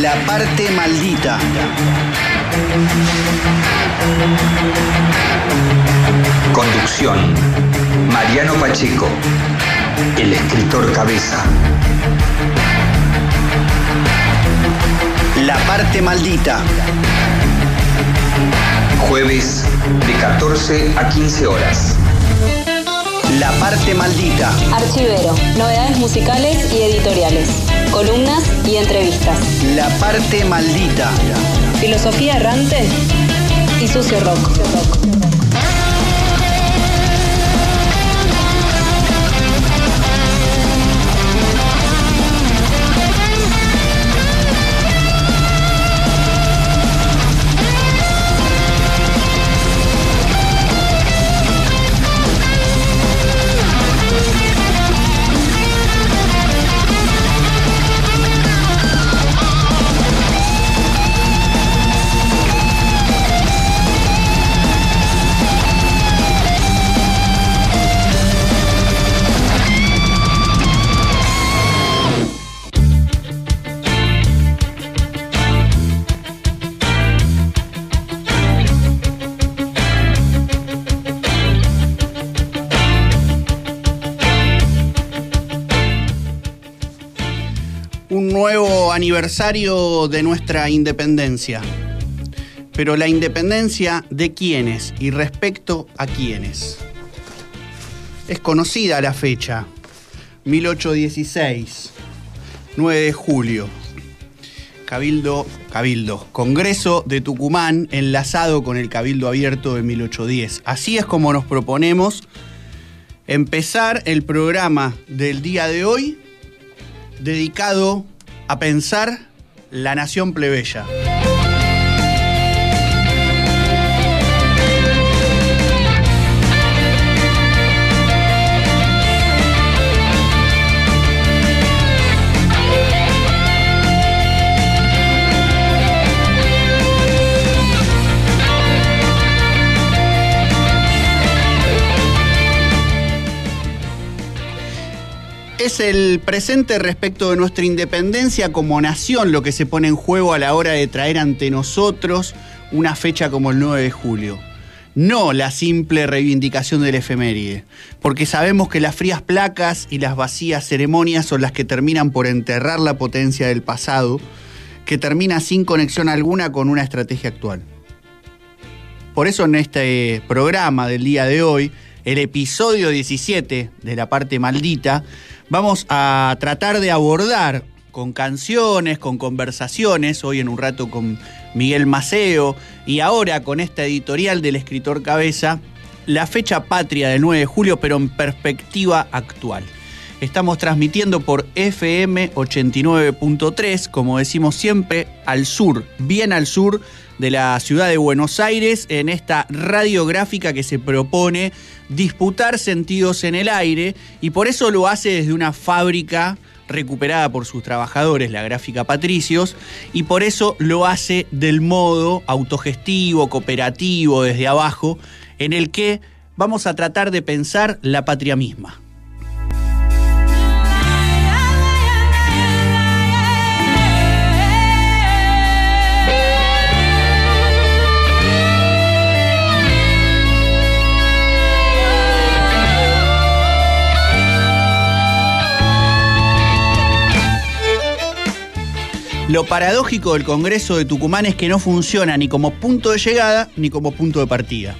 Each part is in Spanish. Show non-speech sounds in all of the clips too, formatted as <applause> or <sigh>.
La parte maldita. Conducción. Mariano Pacheco. El escritor cabeza. La parte maldita. Jueves de 14 a 15 horas. La parte maldita. Archivero, novedades musicales y editoriales, columnas y entrevistas. La parte maldita. Filosofía errante y sucio rock. Un aniversario de nuestra independencia. Pero la independencia de quiénes y respecto a quiénes. Es conocida la fecha, 1816, 9 de julio. Cabildo, Cabildo, Congreso de Tucumán enlazado con el Cabildo Abierto de 1810. Así es como nos proponemos empezar el programa del día de hoy dedicado a pensar la nación plebeya. Es el presente respecto de nuestra independencia como nación lo que se pone en juego a la hora de traer ante nosotros una fecha como el 9 de julio. No la simple reivindicación del efeméride, porque sabemos que las frías placas y las vacías ceremonias son las que terminan por enterrar la potencia del pasado, que termina sin conexión alguna con una estrategia actual. Por eso en este programa del día de hoy, el episodio 17 de la parte maldita, vamos a tratar de abordar con canciones, con conversaciones, hoy en un rato con Miguel Maceo y ahora con esta editorial del escritor Cabeza, la fecha patria del 9 de julio, pero en perspectiva actual. Estamos transmitiendo por FM 89.3, como decimos siempre, al sur, bien al sur de la ciudad de Buenos Aires, en esta radiográfica que se propone disputar sentidos en el aire y por eso lo hace desde una fábrica recuperada por sus trabajadores, la gráfica Patricios, y por eso lo hace del modo autogestivo, cooperativo, desde abajo, en el que vamos a tratar de pensar la patria misma. Lo paradójico del Congreso de Tucumán es que no funciona ni como punto de llegada ni como punto de partida.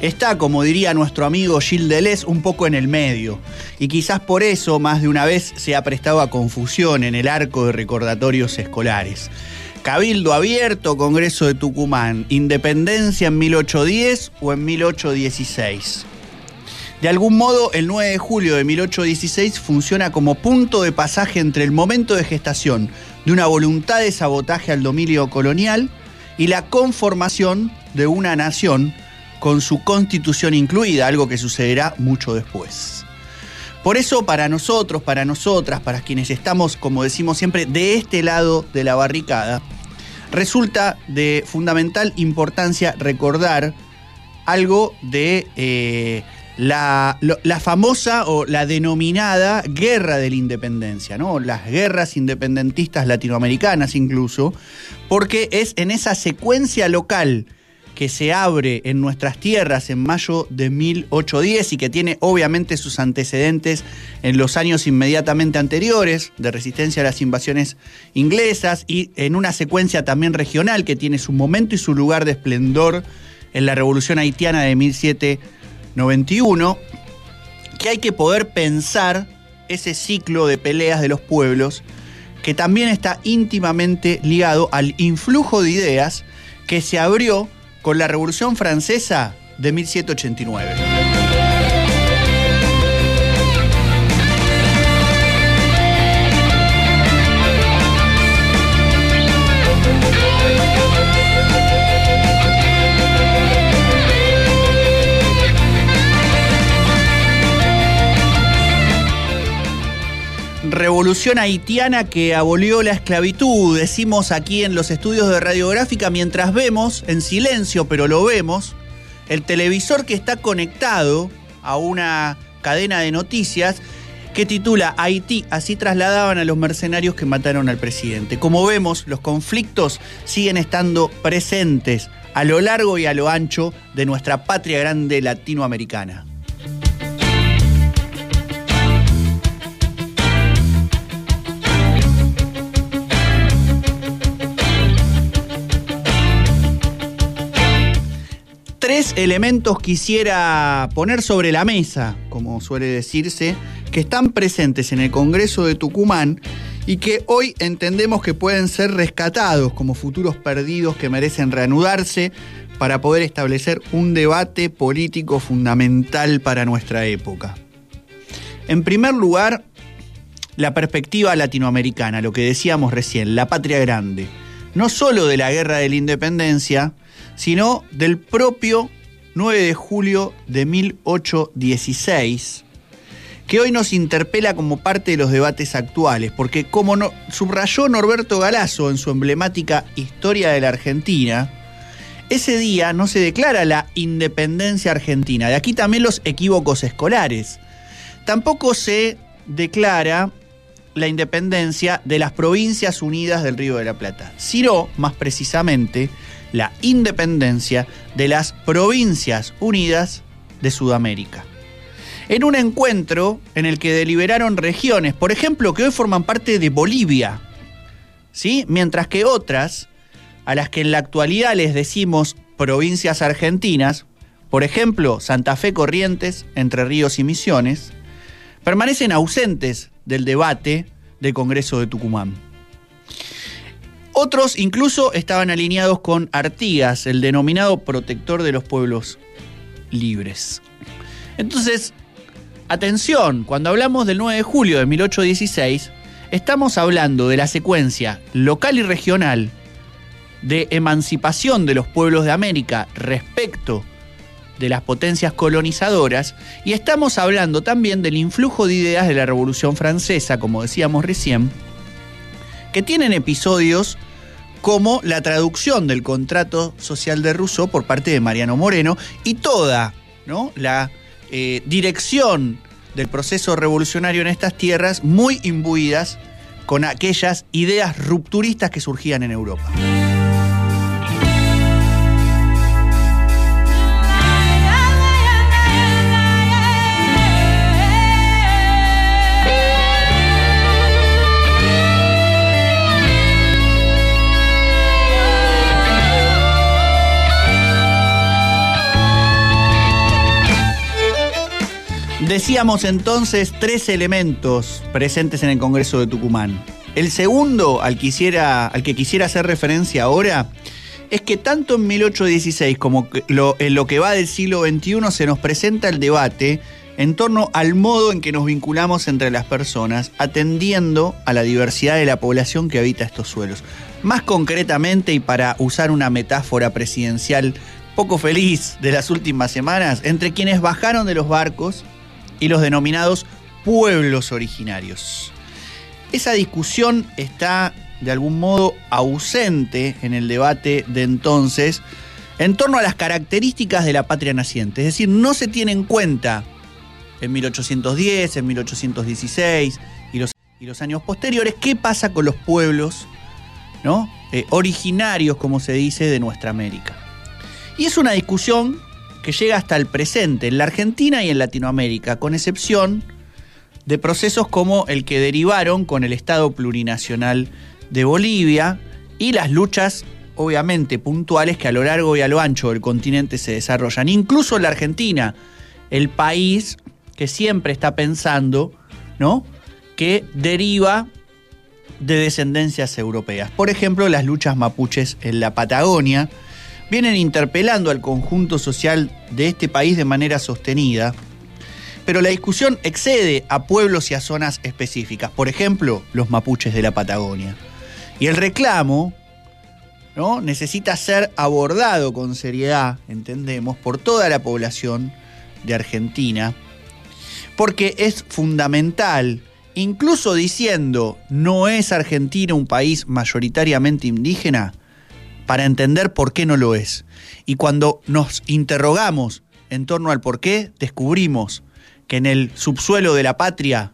Está, como diría nuestro amigo Gilles Deleuze, un poco en el medio. Y quizás por eso más de una vez se ha prestado a confusión en el arco de recordatorios escolares. Cabildo abierto, Congreso de Tucumán, independencia en 1810 o en 1816. De algún modo, el 9 de julio de 1816 funciona como punto de pasaje entre el momento de gestación de una voluntad de sabotaje al dominio colonial y la conformación de una nación con su constitución incluida, algo que sucederá mucho después. Por eso para nosotros, para nosotras, para quienes estamos, como decimos siempre, de este lado de la barricada, resulta de fundamental importancia recordar algo de eh, la, la, famosa o la denominada guerra de la independencia, ¿no? Las guerras independentistas latinoamericanas incluso, porque es en esa secuencia local que se abre en nuestras tierras en mayo de 1810 y que tiene obviamente sus antecedentes en los años inmediatamente anteriores de resistencia a las invasiones inglesas y en una secuencia también regional que tiene su momento y su lugar de esplendor en la Revolución Haitiana de 1791, que hay que poder pensar ese ciclo de peleas de los pueblos que también está íntimamente ligado al influjo de ideas que se abrió con la Revolución Francesa de 1789. Revolución haitiana que abolió la esclavitud, decimos aquí en los estudios de radiográfica, mientras vemos, en silencio, pero lo vemos, el televisor que está conectado a una cadena de noticias que titula Haití, así trasladaban a los mercenarios que mataron al presidente. Como vemos, los conflictos siguen estando presentes a lo largo y a lo ancho de nuestra patria grande latinoamericana. Tres elementos quisiera poner sobre la mesa, como suele decirse, que están presentes en el Congreso de Tucumán y que hoy entendemos que pueden ser rescatados como futuros perdidos que merecen reanudarse para poder establecer un debate político fundamental para nuestra época. En primer lugar, la perspectiva latinoamericana, lo que decíamos recién, la patria grande, no solo de la guerra de la independencia, sino del propio 9 de julio de 1816, que hoy nos interpela como parte de los debates actuales, porque como subrayó Norberto Galazo en su emblemática Historia de la Argentina, ese día no se declara la independencia argentina, de aquí también los equívocos escolares. Tampoco se declara la independencia de las provincias unidas del Río de la Plata, sino, más precisamente, la independencia de las Provincias Unidas de Sudamérica. En un encuentro en el que deliberaron regiones, por ejemplo, que hoy forman parte de Bolivia, ¿sí? mientras que otras, a las que en la actualidad les decimos provincias argentinas, por ejemplo, Santa Fe Corrientes, Entre Ríos y Misiones, permanecen ausentes del debate del Congreso de Tucumán. Otros incluso estaban alineados con Artigas, el denominado protector de los pueblos libres. Entonces, atención, cuando hablamos del 9 de julio de 1816, estamos hablando de la secuencia local y regional de emancipación de los pueblos de América respecto de las potencias colonizadoras y estamos hablando también del influjo de ideas de la Revolución Francesa, como decíamos recién, que tienen episodios como la traducción del contrato social de Rousseau por parte de Mariano Moreno y toda ¿no? la eh, dirección del proceso revolucionario en estas tierras muy imbuidas con aquellas ideas rupturistas que surgían en Europa. Decíamos entonces tres elementos presentes en el Congreso de Tucumán. El segundo, al, al que quisiera hacer referencia ahora, es que tanto en 1816 como en lo que va del siglo XXI se nos presenta el debate en torno al modo en que nos vinculamos entre las personas, atendiendo a la diversidad de la población que habita estos suelos. Más concretamente, y para usar una metáfora presidencial poco feliz de las últimas semanas, entre quienes bajaron de los barcos y los denominados pueblos originarios. Esa discusión está de algún modo ausente en el debate de entonces en torno a las características de la patria naciente, es decir, no se tiene en cuenta en 1810, en 1816 y los, y los años posteriores, ¿qué pasa con los pueblos ¿no? Eh, originarios, como se dice, de nuestra América? Y es una discusión que llega hasta el presente, en la Argentina y en Latinoamérica, con excepción de procesos como el que derivaron con el Estado plurinacional de Bolivia y las luchas obviamente puntuales que a lo largo y a lo ancho del continente se desarrollan. Incluso en la Argentina, el país que siempre está pensando, ¿no? Que deriva de descendencias europeas. Por ejemplo, las luchas mapuches en la Patagonia vienen interpelando al conjunto social de este país de manera sostenida, pero la discusión excede a pueblos y a zonas específicas, por ejemplo, los mapuches de la Patagonia. Y el reclamo ¿no? necesita ser abordado con seriedad, entendemos, por toda la población de Argentina, porque es fundamental, incluso diciendo no es Argentina un país mayoritariamente indígena, para entender por qué no lo es. Y cuando nos interrogamos en torno al por qué, descubrimos que en el subsuelo de la patria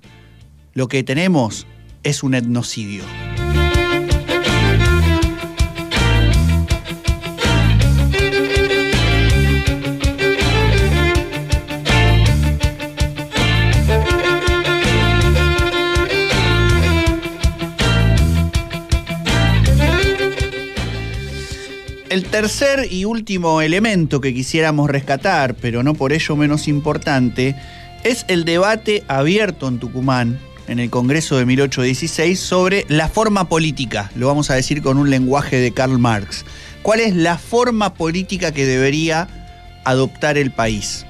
lo que tenemos es un etnocidio. El tercer y último elemento que quisiéramos rescatar, pero no por ello menos importante, es el debate abierto en Tucumán, en el Congreso de 1816, sobre la forma política, lo vamos a decir con un lenguaje de Karl Marx. ¿Cuál es la forma política que debería adoptar el país?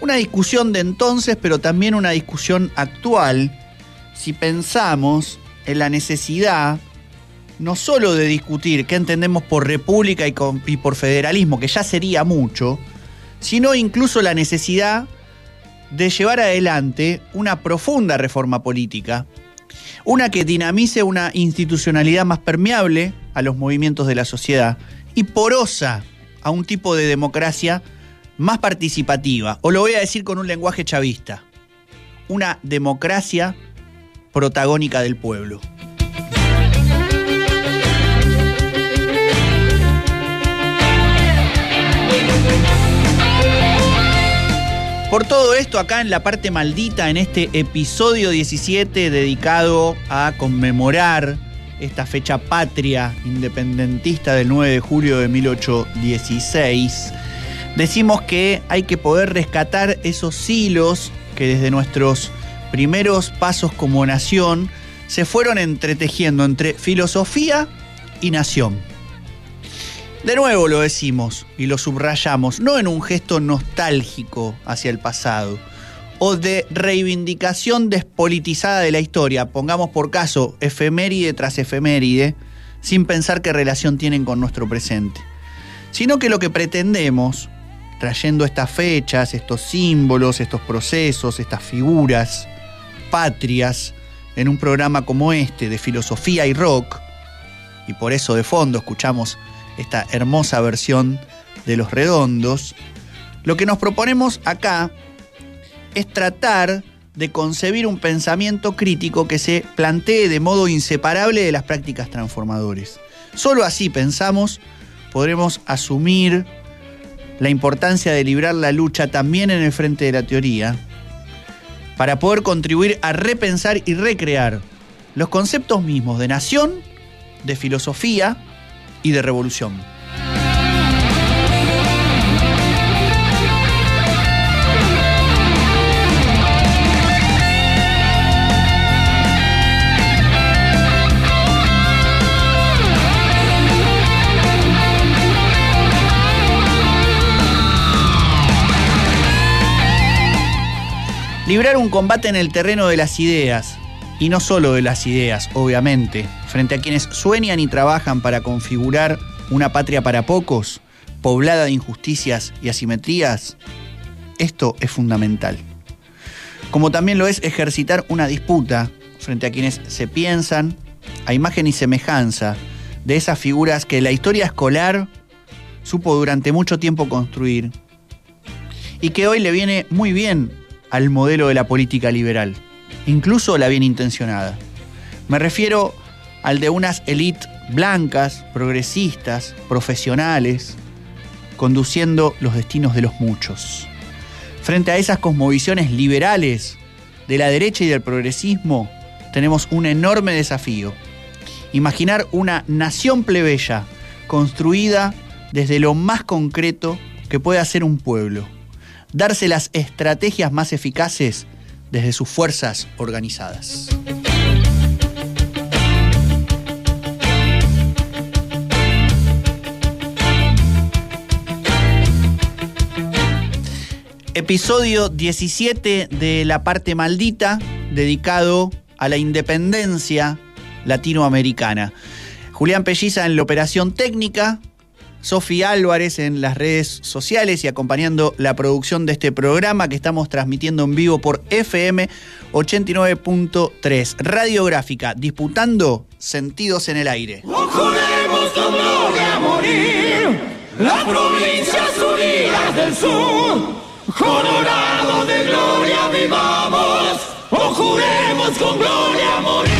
Una discusión de entonces, pero también una discusión actual, si pensamos en la necesidad no solo de discutir qué entendemos por república y, por federalismo, que ya sería mucho, sino incluso la necesidad de llevar adelante una profunda reforma política, una que dinamice una institucionalidad más permeable a los movimientos de la sociedad y porosa a un tipo de democracia más participativa, o lo voy a decir con un lenguaje chavista, una democracia protagónica del pueblo. Por todo esto, acá en la parte maldita, en este episodio 17 dedicado a conmemorar esta fecha patria independentista del 9 de julio de 1816, decimos que hay que poder rescatar esos hilos que desde nuestros primeros pasos como nación se fueron entretejiendo entre filosofía y nación. De nuevo lo decimos y lo subrayamos, no en un gesto nostálgico hacia el pasado o de reivindicación despolitizada de la historia, pongamos por caso efeméride tras efeméride, sin pensar qué relación tienen con nuestro presente, sino que lo que pretendemos, trayendo estas fechas, estos símbolos, estos procesos, estas figuras patrias, en un programa como este de filosofía y rock, y por eso de fondo escuchamos esta hermosa versión de Los Redondos, lo que nos proponemos acá es tratar de concebir un pensamiento crítico que se plantee de modo inseparable de las prácticas transformadores. Solo así pensamos podremos asumir la importancia de librar la lucha también en el frente de la teoría, para poder contribuir a repensar y recrear los conceptos mismos de nación, de filosofía y de revolución. Librar un combate en el terreno de las ideas, y no solo de las ideas, obviamente, frente a quienes sueñan y trabajan para configurar una patria para pocos, poblada de injusticias y asimetrías, esto es fundamental. Como también lo es ejercitar una disputa frente a quienes se piensan a imagen y semejanza de esas figuras que la historia escolar supo durante mucho tiempo construir y que hoy le viene muy bien al modelo de la política liberal, incluso la bien intencionada. Me refiero al de unas élites blancas, progresistas, profesionales, conduciendo los destinos de los muchos. Frente a esas cosmovisiones liberales de la derecha y del progresismo, tenemos un enorme desafío. Imaginar una nación plebeya construida desde lo más concreto que puede hacer un pueblo. Darse las estrategias más eficaces desde sus fuerzas organizadas. Episodio 17 de La parte maldita, dedicado a la independencia latinoamericana. Julián Pelliza en la operación técnica, Sofía Álvarez en las redes sociales y acompañando la producción de este programa que estamos transmitiendo en vivo por FM 89.3. Radiográfica, disputando sentidos en el aire. Juremos con gloria morir, las provincias unidas del sur, colorado de gloria vivamos, o juremos con gloria morir.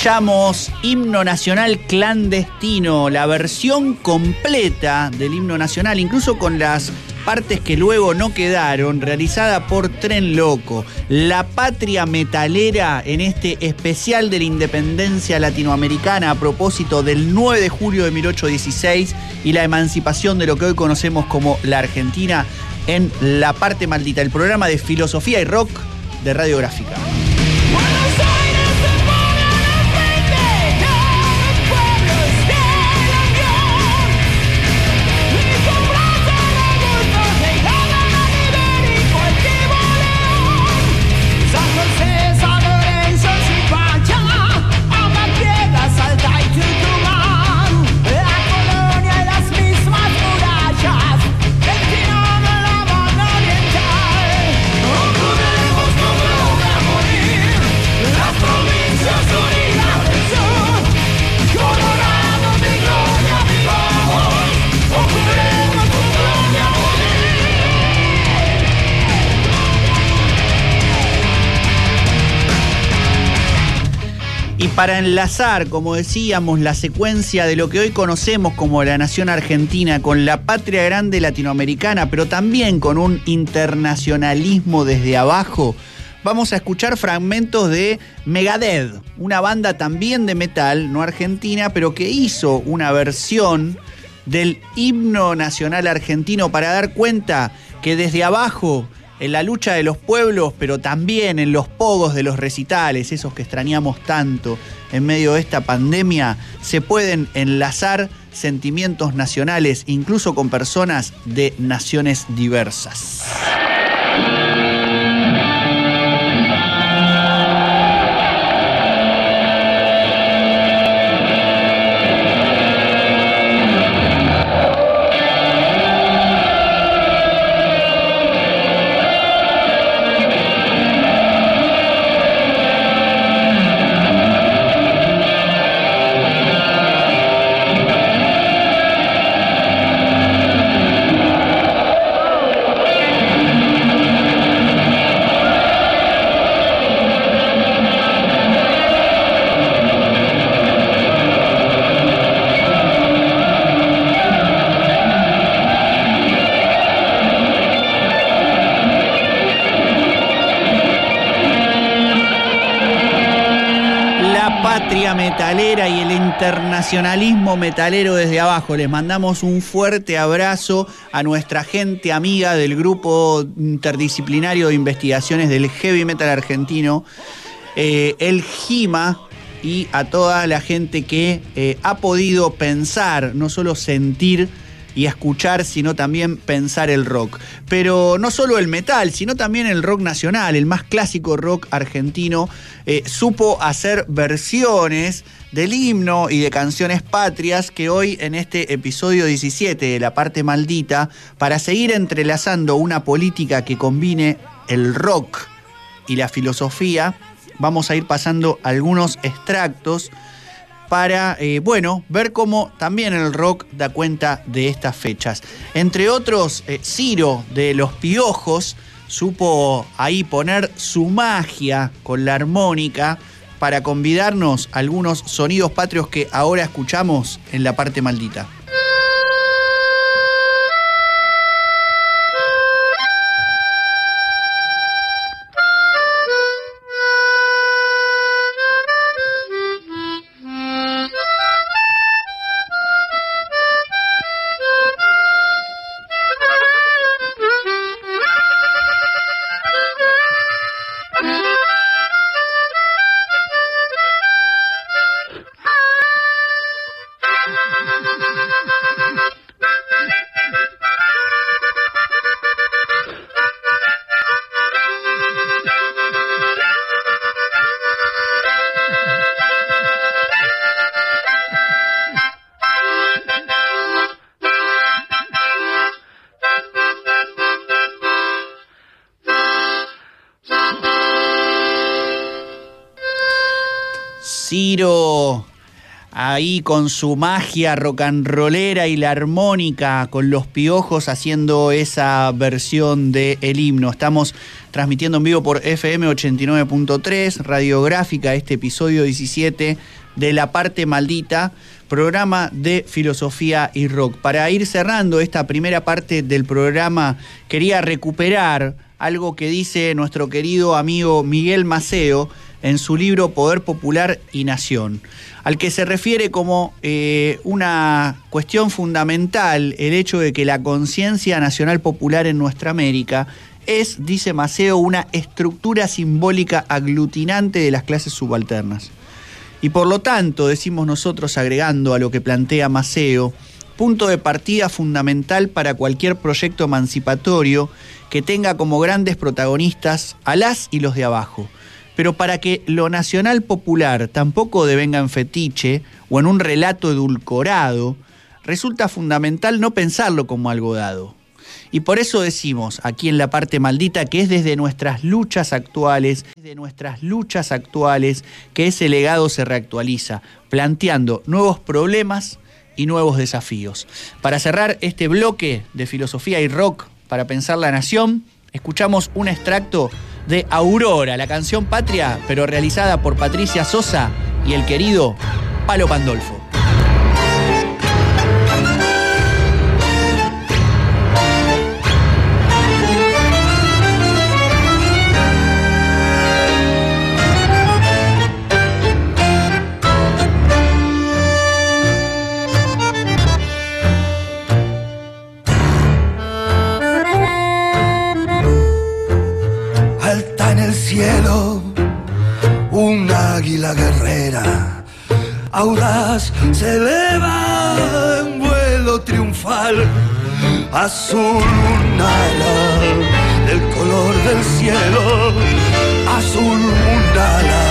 Escuchamos Himno Nacional Clandestino, la versión completa del himno nacional, incluso con las partes que luego no quedaron, realizada por Tren Loco, la patria metalera en este especial de la independencia latinoamericana a propósito del 9 de julio de 1816 y la emancipación de lo que hoy conocemos como la Argentina en La parte maldita, el programa de filosofía y rock de Radiográfica. Para enlazar, como decíamos, la secuencia de lo que hoy conocemos como la nación argentina con la patria grande latinoamericana, pero también con un internacionalismo desde abajo, vamos a escuchar fragmentos de Megadeth, una banda también de metal, no argentina, pero que hizo una versión del himno nacional argentino para dar cuenta que desde abajo en la lucha de los pueblos, pero también en los pogos de los recitales, esos que extrañamos tanto en medio de esta pandemia, se pueden enlazar sentimientos nacionales, incluso con personas de naciones diversas. Internacionalismo metalero desde abajo. Les mandamos un fuerte abrazo a nuestra gente amiga del grupo interdisciplinario de investigaciones del heavy metal argentino, eh, el GIMA, y a toda la gente que eh, ha podido pensar, no solo sentir, y escuchar, sino también pensar el rock. Pero no solo el metal, sino también el rock nacional, el más clásico rock argentino, eh, supo hacer versiones del himno y de canciones patrias que hoy en este episodio 17 de La parte maldita, para seguir entrelazando una política que combine el rock y la filosofía, vamos a ir pasando algunos extractos para, eh, bueno, ver cómo también el rock da cuenta de estas fechas. Entre otros, eh, Ciro de Los Piojos supo ahí poner su magia con la armónica para convidarnos algunos sonidos patrios que ahora escuchamos en la parte maldita. Con su magia rock and rollera y la armónica, con los piojos haciendo esa versión del el himno. Estamos transmitiendo en vivo por FM 89.3, radiográfica, este episodio 17 de La Parte Maldita, programa de filosofía y rock. Para ir cerrando esta primera parte del programa, quería recuperar algo que dice nuestro querido amigo Miguel Maceo en su libro Poder Popular y Nación, al que se refiere como eh, una cuestión fundamental el hecho de que la conciencia nacional popular en nuestra América es, dice Maceo, una estructura simbólica aglutinante de las clases subalternas. Y por lo tanto, decimos nosotros agregando a lo que plantea Maceo, punto de partida fundamental para cualquier proyecto emancipatorio que tenga como grandes protagonistas a las y los de abajo pero para que lo nacional popular tampoco devenga en fetiche o en un relato edulcorado, resulta fundamental no pensarlo como algo dado. Y por eso decimos aquí en la parte maldita que es desde nuestras luchas actuales, desde nuestras luchas actuales que ese legado se reactualiza, planteando nuevos problemas y nuevos desafíos. Para cerrar este bloque de filosofía y rock para pensar la nación, escuchamos un extracto de Aurora, la canción patria, pero realizada por Patricia Sosa y el querido Palo Pandolfo. Un águila guerrera, audaz se eleva en vuelo triunfal, azul un ala del color del cielo, azul un ala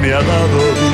me ha dado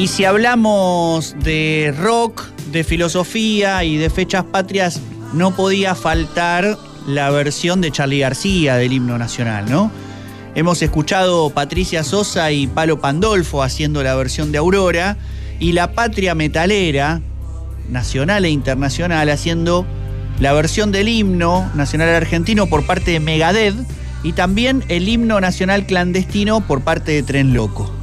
Y si hablamos de rock, de filosofía y de fechas patrias, no podía faltar la versión de Charlie García del himno nacional, ¿no? Hemos escuchado Patricia Sosa y Palo Pandolfo haciendo la versión de Aurora y la Patria Metalera, nacional e internacional, haciendo la versión del himno nacional argentino por parte de Megadeth y también el himno nacional clandestino por parte de Tren Loco.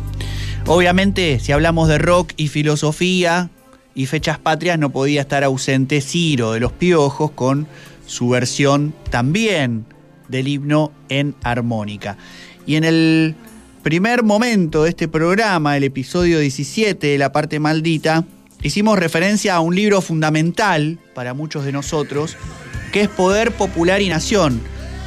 Obviamente, si hablamos de rock y filosofía y fechas patrias, no podía estar ausente Ciro de los Piojos con su versión también del himno en armónica. Y en el primer momento de este programa, el episodio 17 de La parte maldita, hicimos referencia a un libro fundamental para muchos de nosotros, que es Poder Popular y Nación,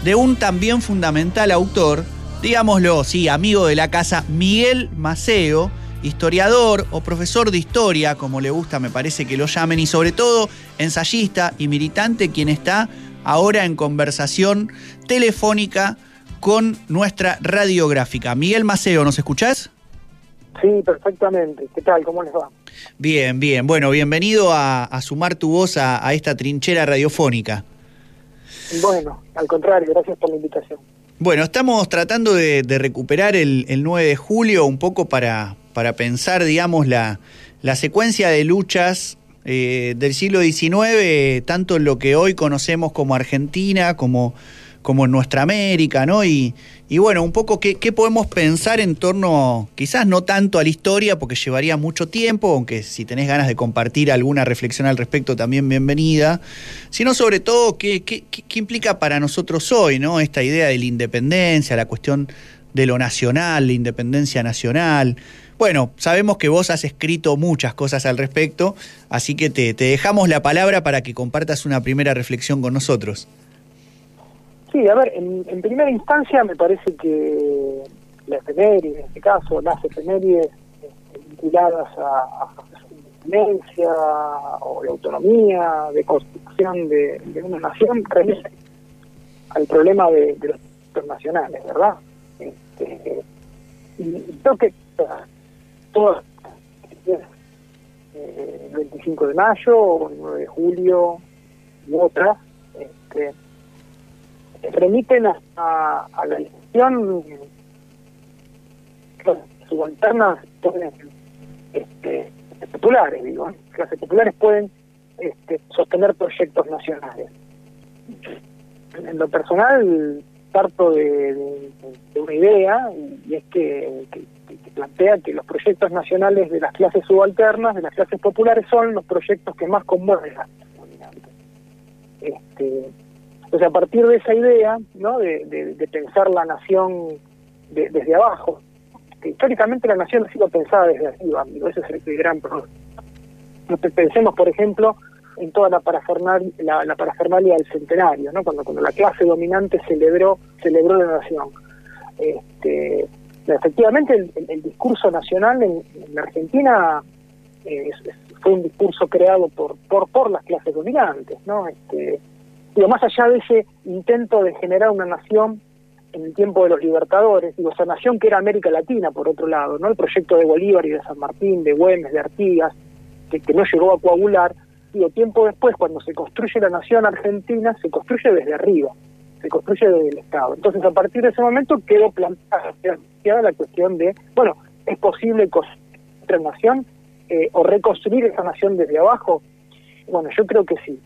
de un también fundamental autor, digámoslo, sí, amigo de la casa, Miguel Maceo, historiador o profesor de historia, como le gusta, me parece que lo llamen, y sobre todo ensayista y militante, quien está ahora en conversación telefónica con nuestra radiográfica. Miguel Maceo, ¿nos escuchás? Sí, perfectamente. ¿Qué tal? ¿Cómo les va? Bien, bien. Bueno, bienvenido a, a sumar tu voz a, a esta trinchera radiofónica. Bueno, al contrario, gracias por la invitación. Bueno, estamos tratando de, recuperar el, el 9 de julio un poco para, para pensar, digamos, la, la secuencia de luchas eh, del siglo XIX, tanto en lo que hoy conocemos como Argentina, como, como en nuestra América, ¿no? Y, y bueno, un poco qué, qué podemos pensar en torno, quizás no tanto a la historia, porque llevaría mucho tiempo, aunque si tenés ganas de compartir alguna reflexión al respecto, también bienvenida, sino sobre todo qué, qué, qué- implica para nosotros hoy, ¿no? Esta idea de la independencia, la cuestión de lo nacional, la independencia nacional. Bueno, sabemos que vos has escrito muchas cosas al respecto, así que te, te dejamos la palabra para que compartas una primera reflexión con nosotros. Sí, a ver, en, en primera instancia me parece que la efeméride, en este caso, las efemérides este, vinculadas a, a independencia o de autonomía, de constitución de, una nación, remiten al problema de, los internacionales, ¿verdad? Este, y, creo que todas eh, el 25 de mayo, el 9 de julio y otras, este, remiten a, a, la clases subalternas este, populares, digo, clases populares pueden este, sostener proyectos nacionales. En, lo personal, parto de, una idea, y es que, que- que plantea que los proyectos nacionales de las clases subalternas, de las clases populares, son los proyectos que más conmueven a. Este, entonces, a partir de esa idea, ¿no? de, de- de pensar la nación de- desde abajo, que históricamente la nación ha sido pensada desde arriba, digo, ese es el, gran problema. Pensemos, por ejemplo, en toda la parafernalia, la, del centenario, ¿no? cuando, cuando la clase dominante celebró, celebró la nación. Este, efectivamente, el, discurso nacional en, Argentina eh, fue un discurso creado por, por, por las clases dominantes. ¿no? Este, digo, más allá de ese intento de generar una nación en el tiempo de los libertadores, digo, esa nación que era América Latina, por otro lado, ¿no? El proyecto de Bolívar y de San Martín, de Güemes, de Artigas, que, no llegó a coagular, digo, tiempo después, cuando se construye la nación argentina, se construye desde arriba, se construye desde el Estado. Entonces, a partir de ese momento quedó planteada la cuestión de, bueno, ¿es posible construir otra nación eh, o reconstruir esa nación desde abajo? Bueno, yo creo que sí.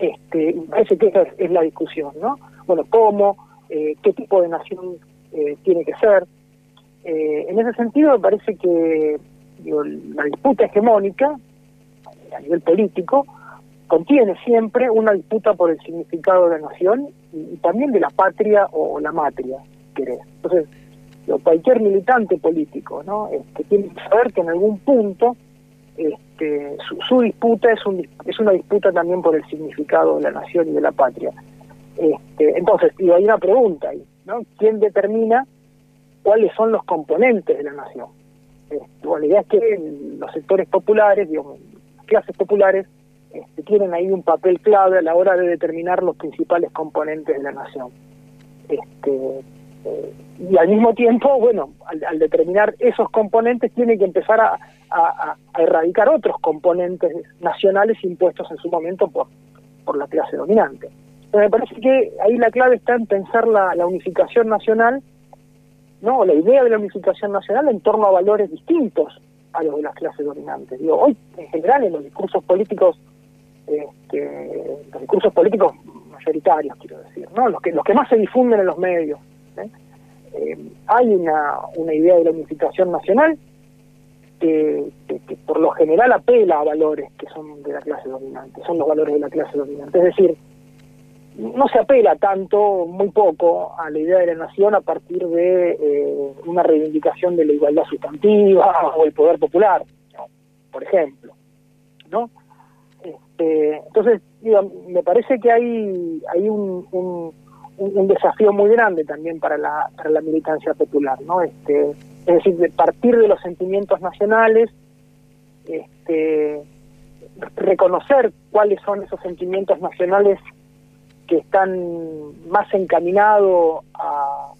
Este, parece que esa es, la discusión, ¿no? Bueno, ¿cómo? Eh, ¿Qué tipo de nación eh, tiene que ser? Eh, en ese sentido, me parece que digo, la disputa hegemónica a nivel político contiene siempre una disputa por el significado de la nación y, también de la patria o la matria, querés. Entonces, cualquier militante político ¿no? este, tiene que saber que en algún punto este, su, su disputa es, un, es una disputa también por el significado de la nación y de la patria. Este, entonces, digo, hay una pregunta ahí, ¿no? ¿Quién determina cuáles son los componentes de la nación? Este, bueno, la idea es que los sectores populares, digamos, las clases populares, este, tienen ahí un papel clave a la hora de determinar los principales componentes de la nación. Este, eh, y al mismo tiempo, bueno, al, determinar esos componentes, tiene que empezar a, erradicar otros componentes nacionales impuestos en su momento por, por la clase dominante. Entonces, me parece que ahí la clave está en pensar la, la unificación nacional, no, la idea de la unificación nacional en torno a valores distintos a los de las clases dominantes. Digo, hoy en general en los discursos políticos, este, los discursos políticos mayoritarios, quiero decir, ¿no? los que los que más se difunden en los medios, ¿eh? Eh, hay una, una idea de la unificación nacional que, por lo general apela a valores que son de la clase dominante, son los valores de la clase dominante. Es decir, no se apela tanto, muy poco, a la idea de la nación a partir de eh, una reivindicación de la igualdad sustantiva o el poder popular, por ejemplo. ¿no? Este, entonces, digo, me parece que hay, hay un, un- desafío muy grande también para la, para la militancia popular, ¿no? Este, es decir, de partir de los sentimientos nacionales, este, reconocer cuáles son esos sentimientos nacionales que están más encaminados a,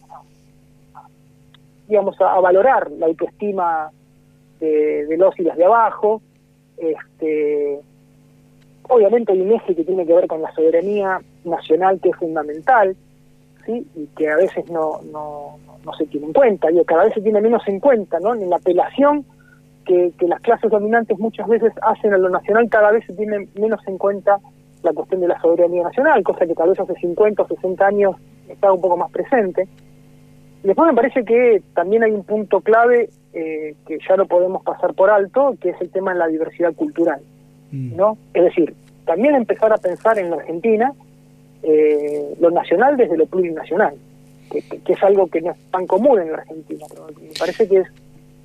digamos, a, valorar la autoestima de, de los y las de abajo. Este, obviamente hay un eje que tiene que ver con la soberanía nacional que es fundamental, ¿sí? y que a veces no, no, no se tiene en cuenta, digo, cada vez se tiene menos en cuenta, ¿no? En la apelación que, que las clases dominantes muchas veces hacen a lo nacional, cada vez se tiene menos en cuenta la cuestión de la soberanía nacional, cosa que tal vez hace 50 o 60 años estaba un poco más presente. Y después me parece que también hay un punto clave eh, que ya no podemos pasar por alto, que es el tema de la diversidad cultural. ¿no? Es decir, también empezar a pensar en la Argentina eh, lo nacional desde lo plurinacional, que, que- que es algo que no es tan común en la Argentina, pero me parece que es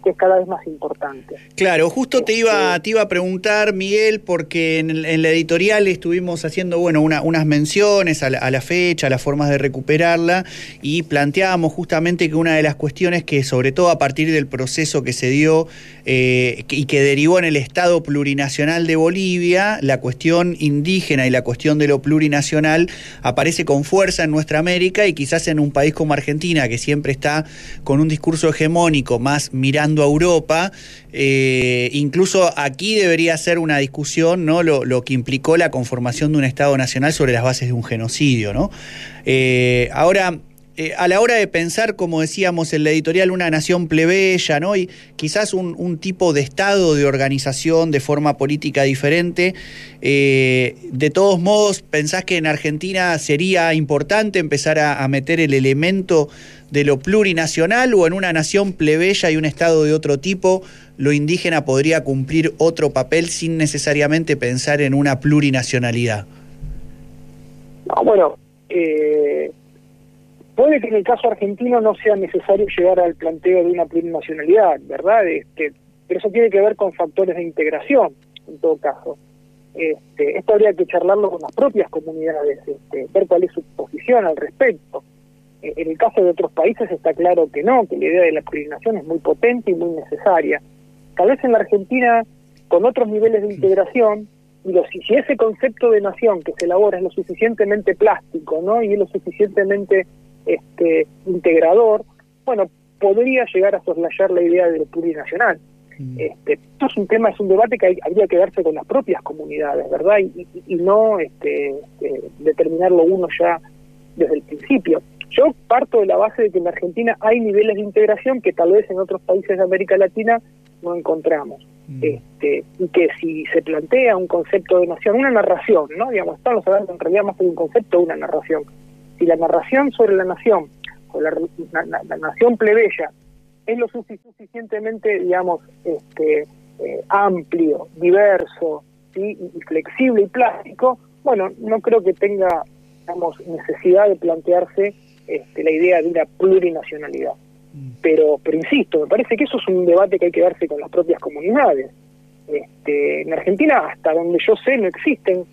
que es cada vez más importante. Claro, justo te iba, te iba a preguntar, Miguel, porque en, en la editorial estuvimos haciendo bueno, una, unas menciones a la, a la, fecha, a las formas de recuperarla, y planteábamos justamente que una de las cuestiones que, sobre todo a partir del proceso que se dio eh, y que derivó en el Estado plurinacional de Bolivia, la cuestión indígena y la cuestión de lo plurinacional aparece con fuerza en nuestra América y quizás en un país como Argentina, que siempre está con un discurso hegemónico más mirando a Europa, eh, incluso aquí debería ser una discusión, ¿no? Lo, lo, que implicó la conformación de un Estado nacional sobre las bases de un genocidio, ¿no? Eh, ahora, eh, a la hora de pensar, como decíamos en la editorial, una nación plebeya, ¿no? Y quizás un, tipo de estado de organización de forma política diferente. De todos modos, ¿pensás que en Argentina sería importante empezar a, meter el elemento de lo plurinacional o en una nación plebeya y un estado de otro tipo, lo indígena podría cumplir otro papel sin necesariamente pensar en una plurinacionalidad? No, bueno, eh puede que en el caso argentino no sea necesario llegar al planteo de una plurinacionalidad, ¿verdad? Este, pero eso tiene que ver con factores de integración, en todo caso. Este, esto habría que charlarlo con las propias comunidades, este, ver cuál es su posición al respecto. Eh, en el caso de otros países está claro que no, que la idea de la plurinación es muy potente y muy necesaria. Tal vez en la Argentina, con otros niveles de integración, y lo, si, si ese concepto de nación que se elabora es lo suficientemente plástico, ¿no? Y es lo suficientemente este, integrador, bueno, podría llegar a soslayar la idea de lo plurinacional. Mm. Este, esto es un tema, es un debate que hay, habría que darse con las propias comunidades, ¿verdad? Y, y, y no este, este, determinarlo uno ya desde el principio. Yo parto de la base de que en Argentina hay niveles de integración que tal vez en otros países de América Latina no encontramos. Mm. Este, y que si se plantea un concepto de nación, una narración, ¿no? Digamos, estamos hablando en realidad más de un concepto, una narración si la narración sobre la nación, o la, la, la nación plebeya, es lo suficientemente, digamos, este, eh, amplio, diverso, ¿sí? y flexible y plástico, bueno, no creo que tenga, digamos, necesidad de plantearse este, la idea de una plurinacionalidad. Pero, pero insisto, me parece que eso es un debate que hay que darse con las propias comunidades. Este, en Argentina, hasta donde yo sé, no existen,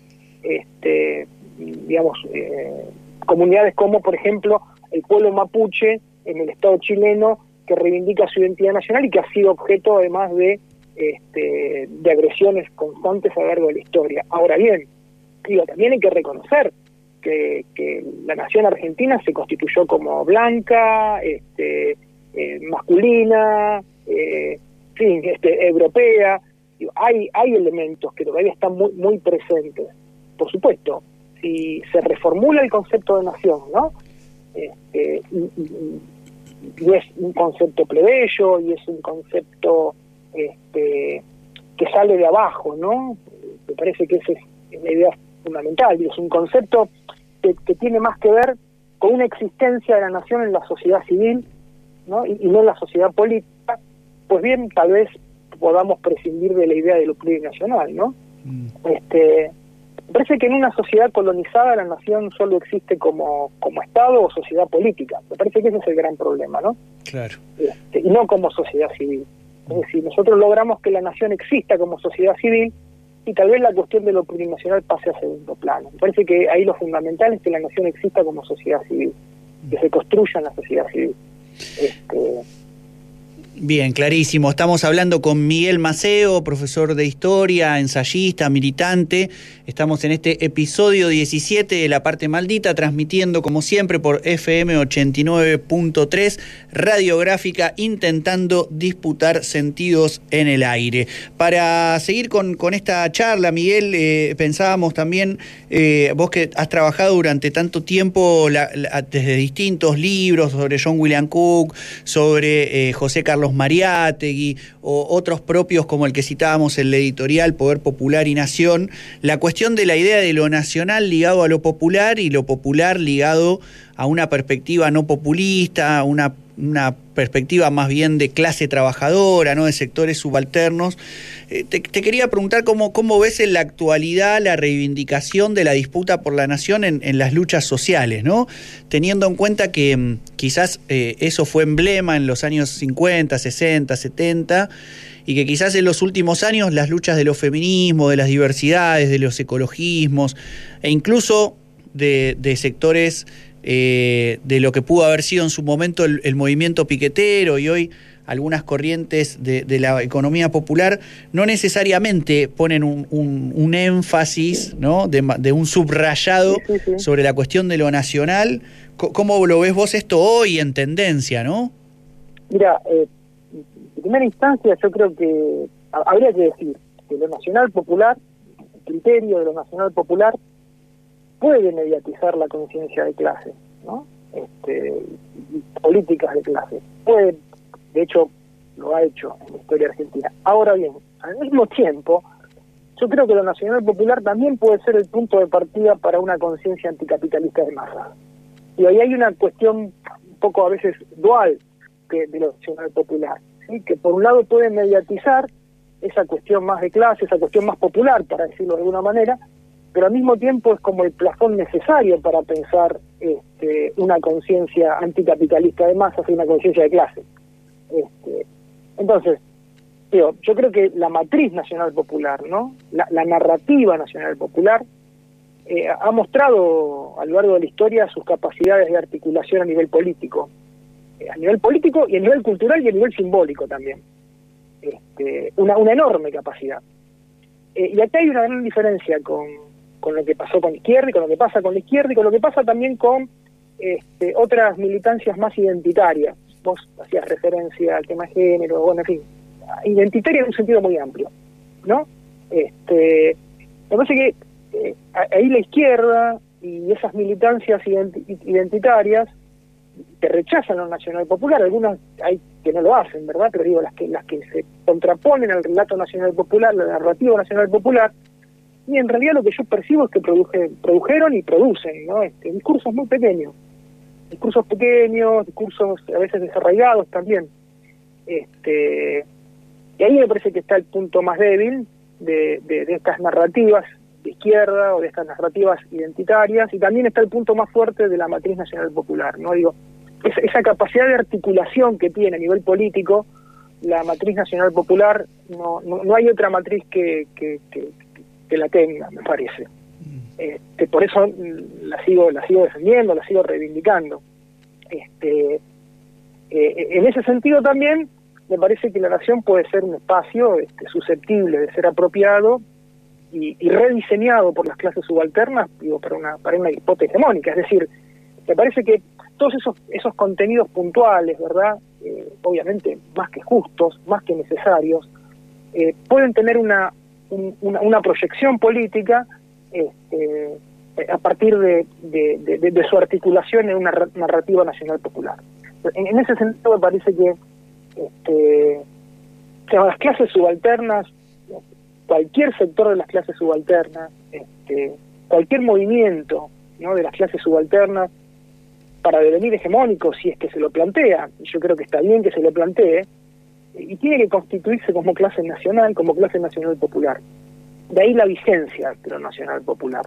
este, digamos, eh, comunidades como, por ejemplo, el pueblo mapuche en el Estado chileno, que reivindica su identidad nacional y que ha sido objeto además de, este, de agresiones constantes a lo largo de la historia. Ahora bien, digo, también hay que reconocer que, que la nación argentina se constituyó como blanca, este, eh, masculina, eh, sí, este, europea. Hay, hay elementos que todavía están muy, muy presentes. Por supuesto, si se reformula el concepto de nación, ¿no? Este, y, es un concepto plebeyo y es un concepto este, que sale de abajo, ¿no? Me parece que esa es la idea fundamental y es un concepto que, que, tiene más que ver con una existencia de la nación en la sociedad civil, ¿no? Y, y no en la sociedad política. Pues bien, tal vez podamos prescindir de la idea de lo plurinacional, ¿no? Mm. Este, parece que en una sociedad colonizada la nación solo existe como, como Estado o sociedad política. Me parece que ese es el gran problema, ¿no? Claro. Este, y no como sociedad civil. Es decir, nosotros logramos que la nación exista como sociedad civil y tal vez la cuestión de lo plurinacional pase a segundo plano. Me parece que ahí lo fundamental es que la nación exista como sociedad civil, que se construya la sociedad civil. Este, Bien, clarísimo. Estamos hablando con Miguel Maceo, profesor de historia, ensayista, militante. Estamos en este episodio 17 de La Parte Maldita, transmitiendo como siempre por FM 89.3, radiográfica, intentando disputar sentidos en el aire. Para seguir con, esta charla, Miguel, eh, pensábamos también, eh, vos que has trabajado durante tanto tiempo desde distintos libros sobre John William Cook, sobre eh, José Carlos Carlos Mariátegui o otros propios como el que citábamos en la editorial Poder Popular y Nación, la cuestión de la idea de lo nacional ligado a lo popular y lo popular ligado a una perspectiva no populista, una, una perspectiva más bien de clase trabajadora, ¿no? de sectores subalternos. Eh, te, quería preguntar cómo, cómo ves en la actualidad la reivindicación de la disputa por la nación en, las luchas sociales, ¿no? teniendo en cuenta que mm, quizás eh, eso fue emblema en los años 50, 60, 70 y que quizás en los últimos años las luchas de los feminismos, de las diversidades, de los ecologismos e incluso de, sectores eh, de lo que pudo haber sido en su momento el, movimiento piquetero y hoy algunas corrientes de, la economía popular no necesariamente ponen un, énfasis, ¿no? de, un subrayado sobre la cuestión de lo nacional. ¿Cómo lo ves vos esto hoy en tendencia, no? Mira, eh, en primera instancia yo creo que habría que decir que lo nacional popular, el criterio de lo nacional popular, puede mediatizar la conciencia de clase, ¿no? Este, políticas de clase. Puede, de hecho, lo ha hecho en la historia argentina. Ahora bien, al mismo tiempo, yo creo que lo nacional popular también puede ser el punto de partida para una conciencia anticapitalista de masa. Y ahí hay una cuestión un poco a veces dual de, de lo nacional popular, que por un lado puede mediatizar esa cuestión más de clase, esa cuestión más popular, para decirlo de alguna manera, pero al mismo tiempo es como el plafón necesario para pensar este, una conciencia anticapitalista de masas y una conciencia de clase. Este, entonces, yo creo que la matriz nacional popular, ¿no? la, narrativa nacional popular, eh, ha mostrado a lo largo de la historia sus capacidades de articulación a nivel político, eh, a nivel político y a nivel cultural y a nivel simbólico también. Este, una, una enorme capacidad. Eh, y acá hay una gran diferencia con, con lo que pasó con la izquierda y con lo que pasa con la izquierda y con lo que pasa también con este, otras militancias más identitarias. Vos hacías referencia al tema género, bueno, en fin, identitaria en un sentido muy amplio, ¿no? Este, me que eh, ahí la izquierda y esas militancias identitarias que rechazan lo nacional popular, algunas hay que no lo hacen, ¿verdad? Pero digo, las que, las que se contraponen al relato nacional popular, la narrativa nacional popular, y en realidad lo que yo percibo es que produje, produjeron y producen, ¿no? Este, discursos muy pequeños, discursos pequeños, discursos a veces desarraigados también. Este, y ahí me parece que está el punto más débil de, de, estas narrativas de izquierda o de estas narrativas identitarias, y también está el punto más fuerte de la matriz nacional popular, ¿no? Digo, esa, esa capacidad de articulación que tiene a nivel político la matriz nacional popular, no, no, no hay otra matriz que, que, que la tenga, me parece. Este, por eso la sigo, la sigo defendiendo, la sigo reivindicando. Este, eh, en ese sentido también me parece que la nación puede ser un espacio este, susceptible de ser apropiado y, rediseñado por las clases subalternas digo, para una para una hipótesis hegemónica. Es decir, me parece que todos esos esos contenidos puntuales, ¿verdad? Eh, obviamente más que justos, más que necesarios, eh, pueden tener una una, proyección política este, a partir de, su articulación en una narrativa nacional popular. En, ese sentido me parece que este, las clases subalternas, cualquier sector de las clases subalternas, este, cualquier movimiento ¿no? de las clases subalternas, para devenir hegemónico, si es que se lo plantea, yo creo que está bien que se lo plantee, y tiene que constituirse como clase nacional, como clase nacional popular. De ahí la vigencia de lo nacional popular.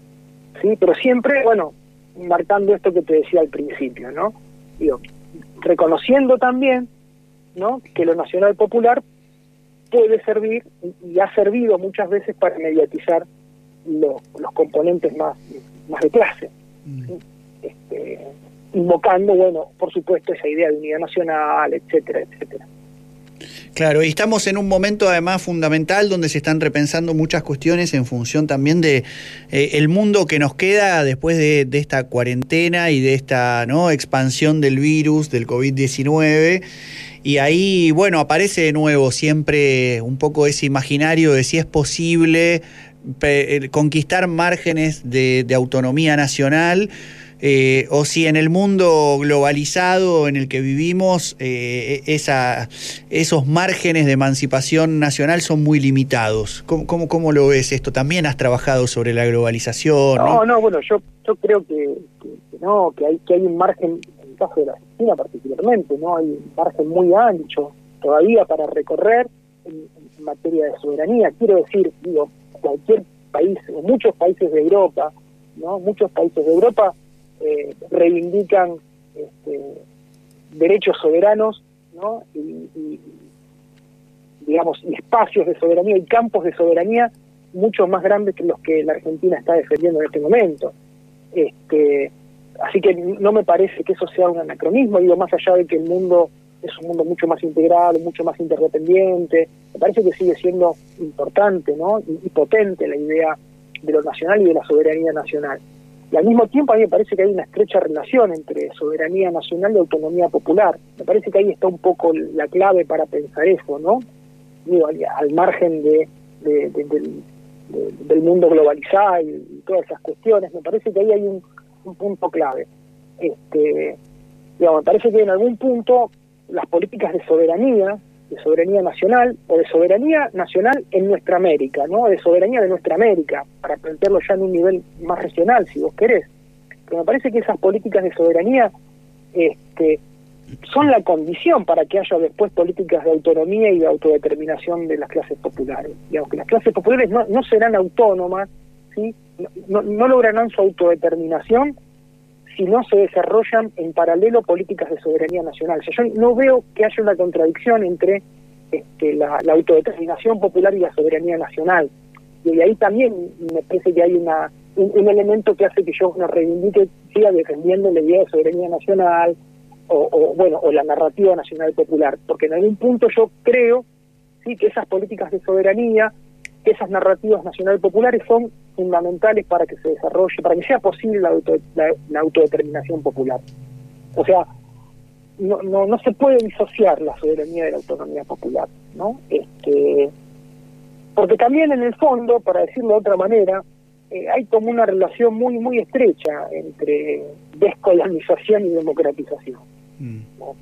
¿sí? Pero siempre, bueno, marcando esto que te decía al principio, ¿no? Digo, reconociendo también, ¿no? Que lo nacional popular puede servir y ha servido muchas veces para mediatizar los componentes más, más de clase. Mm. Este, invocando, bueno, por supuesto, esa idea de unidad nacional, etcétera, etcétera. Claro, y estamos en un momento además fundamental donde se están repensando muchas cuestiones en función también de eh, el mundo que nos queda después de, esta cuarentena y de esta ¿no? expansión del virus, del COVID-19. Y ahí, bueno, aparece de nuevo siempre un poco ese imaginario de si es posible eh, conquistar márgenes de, de autonomía nacional eh, o si en el mundo globalizado en el que vivimos eh, esa, esos márgenes de emancipación nacional son muy limitados. ¿Cómo, cómo, lo ves esto? ¿También has trabajado sobre la globalización? No, no, bueno, yo, yo creo que, no, que hay, que hay un margen el caso de la Argentina particularmente, no hay un margen muy ancho todavía para recorrer en, en materia de soberanía. Quiero decir, digo, cualquier país, o muchos países de Europa, no, muchos países de Europa eh, reivindican este, derechos soberanos, ¿no? Y, y, digamos, espacios de soberanía y campos de soberanía mucho más grandes que los que la Argentina está defendiendo en este momento. Este, así que no me parece que eso sea un anacronismo, digo, más allá de que el mundo es un mundo mucho más integrado, mucho más interdependiente, me parece que sigue siendo importante ¿no? y, y potente la idea de lo nacional y de la soberanía nacional. Y al mismo tiempo a mí me parece que hay una estrecha relación entre soberanía nacional y autonomía popular. Me parece que ahí está un poco la clave para pensar eso, ¿no? Digo, al, margen de, de, de, del, mundo globalizado y, y, todas esas cuestiones, me parece que ahí hay un, un punto clave. Este, digamos, me parece que en algún punto las políticas de soberanía, de soberanía nacional o de soberanía nacional en nuestra América, ¿no? De soberanía de nuestra América, para plantearlo ya en un nivel más regional, si vos querés. Pero me parece que esas políticas de soberanía este, son la condición para que haya después políticas de autonomía y de autodeterminación de las clases populares. Digamos que las clases populares no, no serán autónomas, ¿sí? no, no lograrán su autodeterminación si no se desarrollan en paralelo políticas de soberanía nacional. O sea, yo no veo que haya una contradicción entre este, la, autodeterminación popular y la soberanía nacional. Y ahí también me parece que hay una un, elemento que hace que yo me reivindique, siga defendiendo la idea de soberanía nacional o, bueno o la narrativa nacional popular, porque en algún punto yo creo sí que esas políticas de soberanía, esas narrativas nacional populares son fundamentales para que se desarrolle, para que sea posible la, auto, la, la autodeterminación popular. O sea, no, no, no se puede disociar la soberanía de la autonomía popular, ¿no? Este, porque también en el fondo, para decirlo de otra manera, eh, hay como una relación muy muy estrecha entre descolonización y democratización. Mm. ¿no?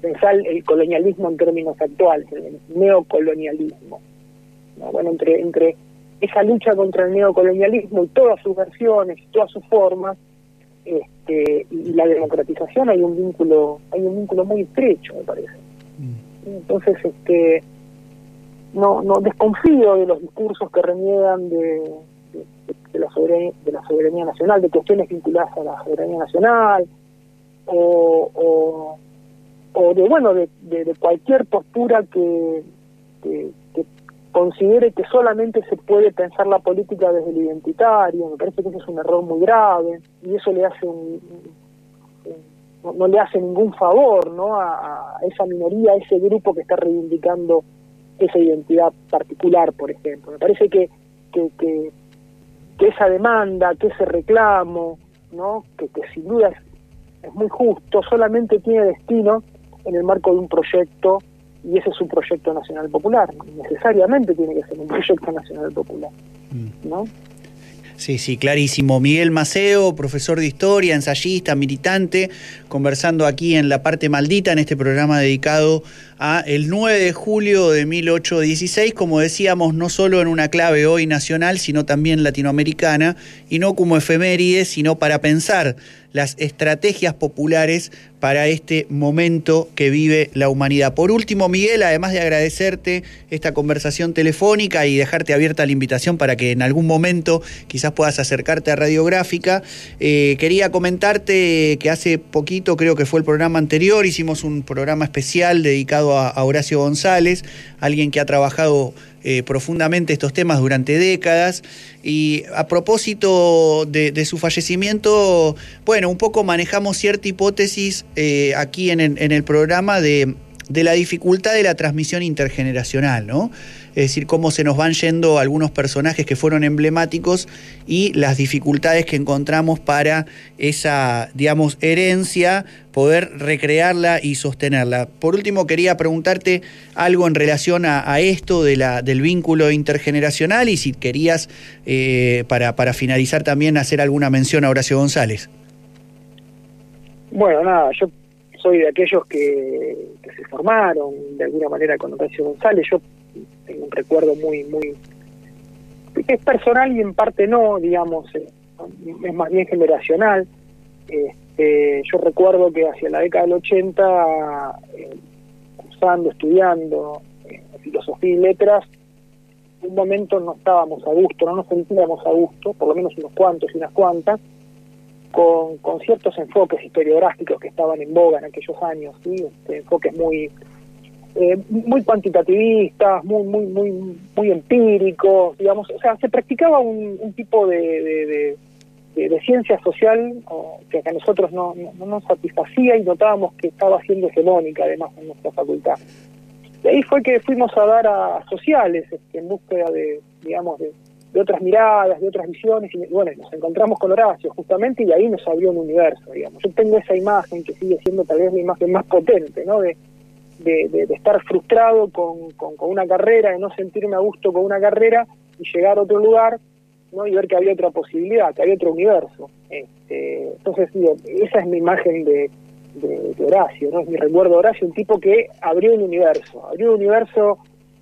Pensar el colonialismo en términos actuales, el neocolonialismo. ¿no? Bueno, entre, entre esa lucha contra el neocolonialismo y todas sus versiones, todas sus formas, este, y la democratización hay un vínculo, hay un vínculo muy estrecho, me parece. Mm. Entonces, este, no, no desconfío de los discursos que reniegan de, de, de, la soberanía, de la soberanía nacional, de cuestiones vinculadas a la soberanía nacional, o, o, o de bueno de, de, de cualquier postura que, que, que considere que solamente se puede pensar la política desde el identitario, me parece que eso es un error muy grave y eso le hace un, no, le hace ningún favor ¿no? A, esa minoría, a ese grupo que está reivindicando esa identidad particular, por ejemplo. Me parece que, que, que, que esa demanda, que ese reclamo, ¿no? que, que sin duda es muy justo, solamente tiene destino en el marco de un proyecto y ese es un proyecto nacional popular. Necesariamente tiene que ser un <laughs> proyecto nacional popular, ¿no? Sí, sí, clarísimo. Miguel Maceo, profesor de historia, ensayista, militante, conversando aquí en La Parte Maldita, en este programa dedicado a el 9 de julio de 1816, como decíamos, no solo en una clave hoy nacional, sino también latinoamericana, y no como efeméride, sino para pensar las estrategias populares para este momento que vive la humanidad. Por último, Miguel, además de agradecerte esta conversación telefónica y dejarte abierta la invitación para que en algún momento quizás puedas acercarte a Radiográfica, eh, quería comentarte que hace poquito, creo que fue el programa anterior, hicimos un programa especial dedicado a, a Horacio González, alguien que ha trabajado eh, profundamente estos temas durante décadas. Y a propósito de, su fallecimiento, bueno, un poco manejamos cierta hipótesis eh, aquí en, en, el programa de, de la dificultad de la transmisión intergeneracional, ¿no? Es decir, cómo se nos van yendo algunos personajes que fueron emblemáticos y las dificultades que encontramos para esa, digamos, herencia, poder recrearla y sostenerla. Por último, quería preguntarte algo en relación a, esto de la, del vínculo intergeneracional y si querías, eh, para, para finalizar también, hacer alguna mención a Horacio González. Bueno, nada, yo soy de aquellos que, se formaron de alguna manera con Horacio González. Yo tengo un recuerdo muy, muy. es personal y en parte no, digamos, eh, es más bien generacional. Este, yo recuerdo que hacia la década del 80, eh, cursando, estudiando eh, filosofía y letras, un momento no estábamos a gusto, no nos sentíamos a gusto, por lo menos unos cuantos y unas cuantas, con, con ciertos enfoques historiográficos que estaban en boga en aquellos años, ¿sí? Este, enfoques muy eh, muy cuantitativistas, muy muy muy muy empíricos, digamos, o sea, se practicaba un, un tipo de, de, ciencia social que a nosotros no, no, no nos satisfacía y notábamos que estaba siendo hegemónica además en nuestra facultad. De ahí fue que fuimos a dar a sociales este, en búsqueda de, digamos, de, de otras miradas, de otras visiones, y bueno, nos encontramos con Horacio justamente y ahí nos abrió un universo, digamos. Yo tengo esa imagen que sigue siendo tal vez la imagen más potente, ¿no? De, de, de- de estar frustrado con, con, una carrera, de no sentirme a gusto con una carrera y llegar a otro lugar ¿no? y ver que había otra posibilidad, que había otro universo. Este, entonces, digo, esa es mi imagen de, de, de Horacio, ¿no? es mi recuerdo de Horacio, un tipo que abrió un universo, abrió un universo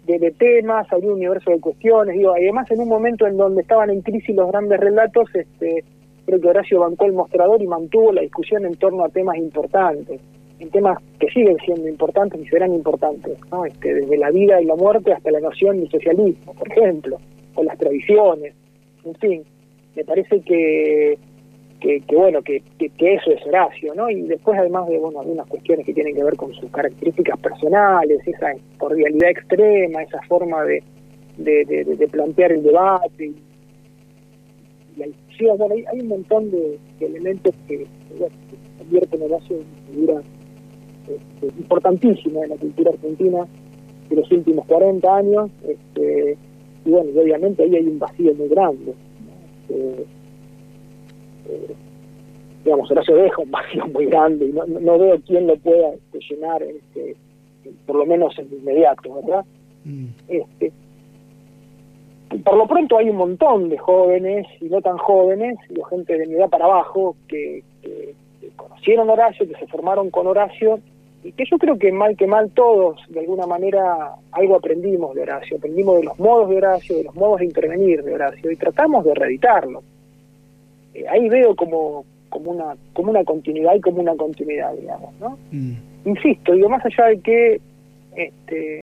de, temas, abrió un universo de cuestiones, digo, además en un momento en donde estaban en crisis los grandes relatos, este, creo que Horacio bancó el mostrador y mantuvo la discusión en torno a temas importantes, en temas que siguen siendo importantes y serán importantes, ¿no? este, desde la vida y la muerte hasta la noción del socialismo, por ejemplo, o las tradiciones, en fin, me parece que que, que bueno, que, que, eso es Horacio, ¿no? Y después además de, bueno, algunas cuestiones que tienen que ver con sus características personales, esa cordialidad extrema, esa forma de, de, de, plantear el debate la bueno, hay, hay un montón de, elementos que, bueno, convierten a Horacio en una figura este, importantísima en la cultura argentina de los últimos 40 años, este, y bueno, y obviamente ahí hay un vacío muy grande. ¿no? Este, eh, digamos, Horacio deja un vacío muy grande y no, no- veo quién lo pueda este, llenar, este, por lo menos en inmediato, ¿verdad? Mm. Este, por lo pronto hay un montón de jóvenes y no tan jóvenes, y gente de mi edad para abajo, que, que- que conocieron a Horacio, que se formaron con Horacio, y que yo creo que mal que mal todos, de alguna manera, algo aprendimos de Horacio, aprendimos de los modos de Horacio, de los modos de intervenir de Horacio, y tratamos de reeditarlo. Eh, ahí veo como, como, una, como una continuidad y como una continuidad, digamos, ¿no? Mm. insisto, digo, más allá de que este,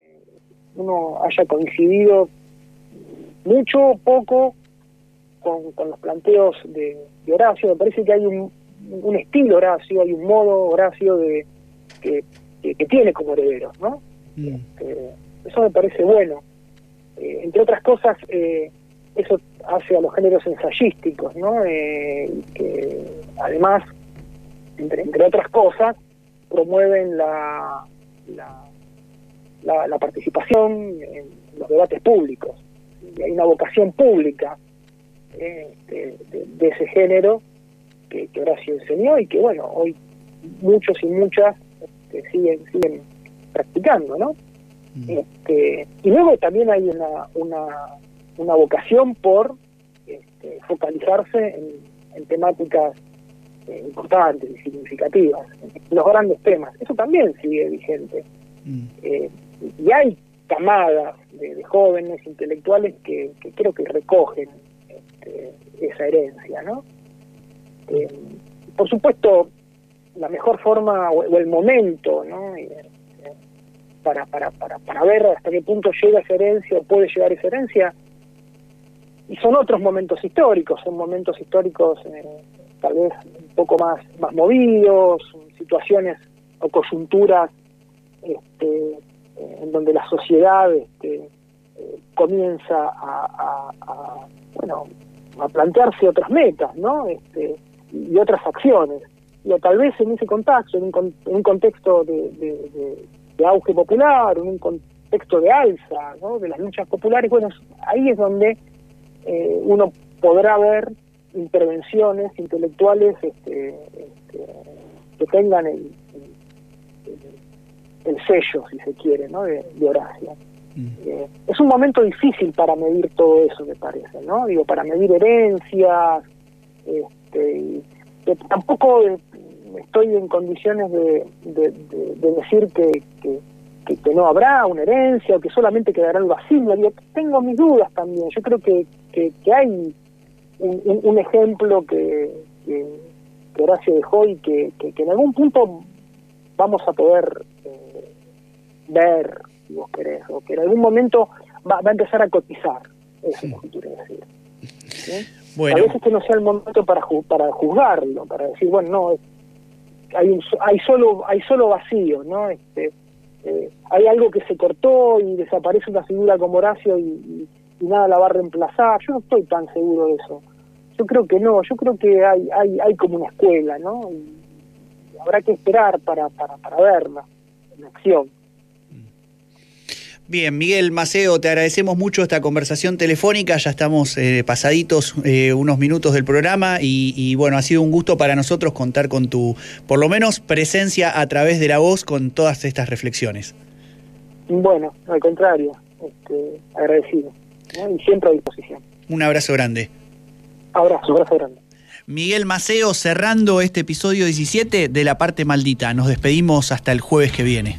uno haya coincidido mucho o poco con, con los planteos de, de Horacio, me parece que hay un, un estilo Horacio, hay un modo Horacio de que, que, que tiene como herederos, ¿no? Mm. Eh, eso me parece bueno. Eh, entre otras cosas, eh, eso hace a los géneros ensayísticos, ¿no? Eh, que además, entre, entre otras cosas, promueven la, la, la, la participación en los debates públicos. Y hay una vocación pública eh, de, de- de ese género que, que Horacio enseñó y que, bueno, hoy muchos y muchas este, siguen, siguen practicando, ¿no? Mm. Este, y luego también hay una, una, una vocación por este, focalizarse en, en temáticas eh, importantes y significativas, los grandes temas. Eso también sigue vigente. Mm. Eh, y hay camadas de, de jóvenes intelectuales que, que creo que recogen este, esa herencia, ¿no? Eh, por supuesto, la mejor forma o, o el momento, ¿no? Para, para, para, para ver hasta qué punto llega esa herencia o puede llegar esa herencia. Y son otros momentos históricos, son momentos históricos eh, tal vez un poco más, más movidos, situaciones o coyunturas este, eh, en donde la sociedad este, eh, comienza a, bueno, a plantearse otras metas, ¿no? Este, y otras acciones. Y tal vez en ese contexto, en un, en un contexto de, de- de- de auge popular, en un contexto de alza, ¿no? De las luchas populares, bueno, ahí es donde eh, uno podrá ver intervenciones intelectuales este, este, que tengan el, el- el sello, si se quiere, ¿no? de, de Horacio. Mm. Eh, es un momento difícil para medir todo eso, me parece, ¿no? Digo, para medir herencias, este, y que tampoco estoy en condiciones de, de- de- de decir que, que, que- que no habrá una herencia o que solamente quedará el vacío. Digo, tengo mis dudas también. Yo creo que, que, que hay un, un- un ejemplo que, Horacio dejó y que, en algún punto vamos a poder eh, ver, si vos querés, o que en algún momento va, va a empezar a cotizar. Eso es lo que quiero decir. ¿sí? Bueno. A veces que no sea el momento para ju- para juzgarlo, para decir, bueno, no, hay un, hay solo hay solo vacío, ¿no? Este, eh, hay algo que se cortó y desaparece una figura como Horacio y, nada la va a reemplazar. Yo no estoy tan seguro de eso. Yo creo que no, yo creo que hay hay, hay como una escuela, ¿no? Y habrá que esperar para, para, para verla en acción. Bien, Miguel Maceo, te agradecemos mucho esta conversación telefónica. Ya estamos eh, pasaditos eh, unos minutos del programa y, y, bueno, ha sido un gusto para nosotros contar con tu, por lo menos, presencia a través de la voz con todas estas reflexiones. Bueno, al contrario, este, agradecido ¿no? y siempre a disposición. Un abrazo grande. Abrazo, abrazo grande. Miguel Maceo cerrando este episodio 17 de La Parte Maldita. Nos despedimos hasta el jueves que viene.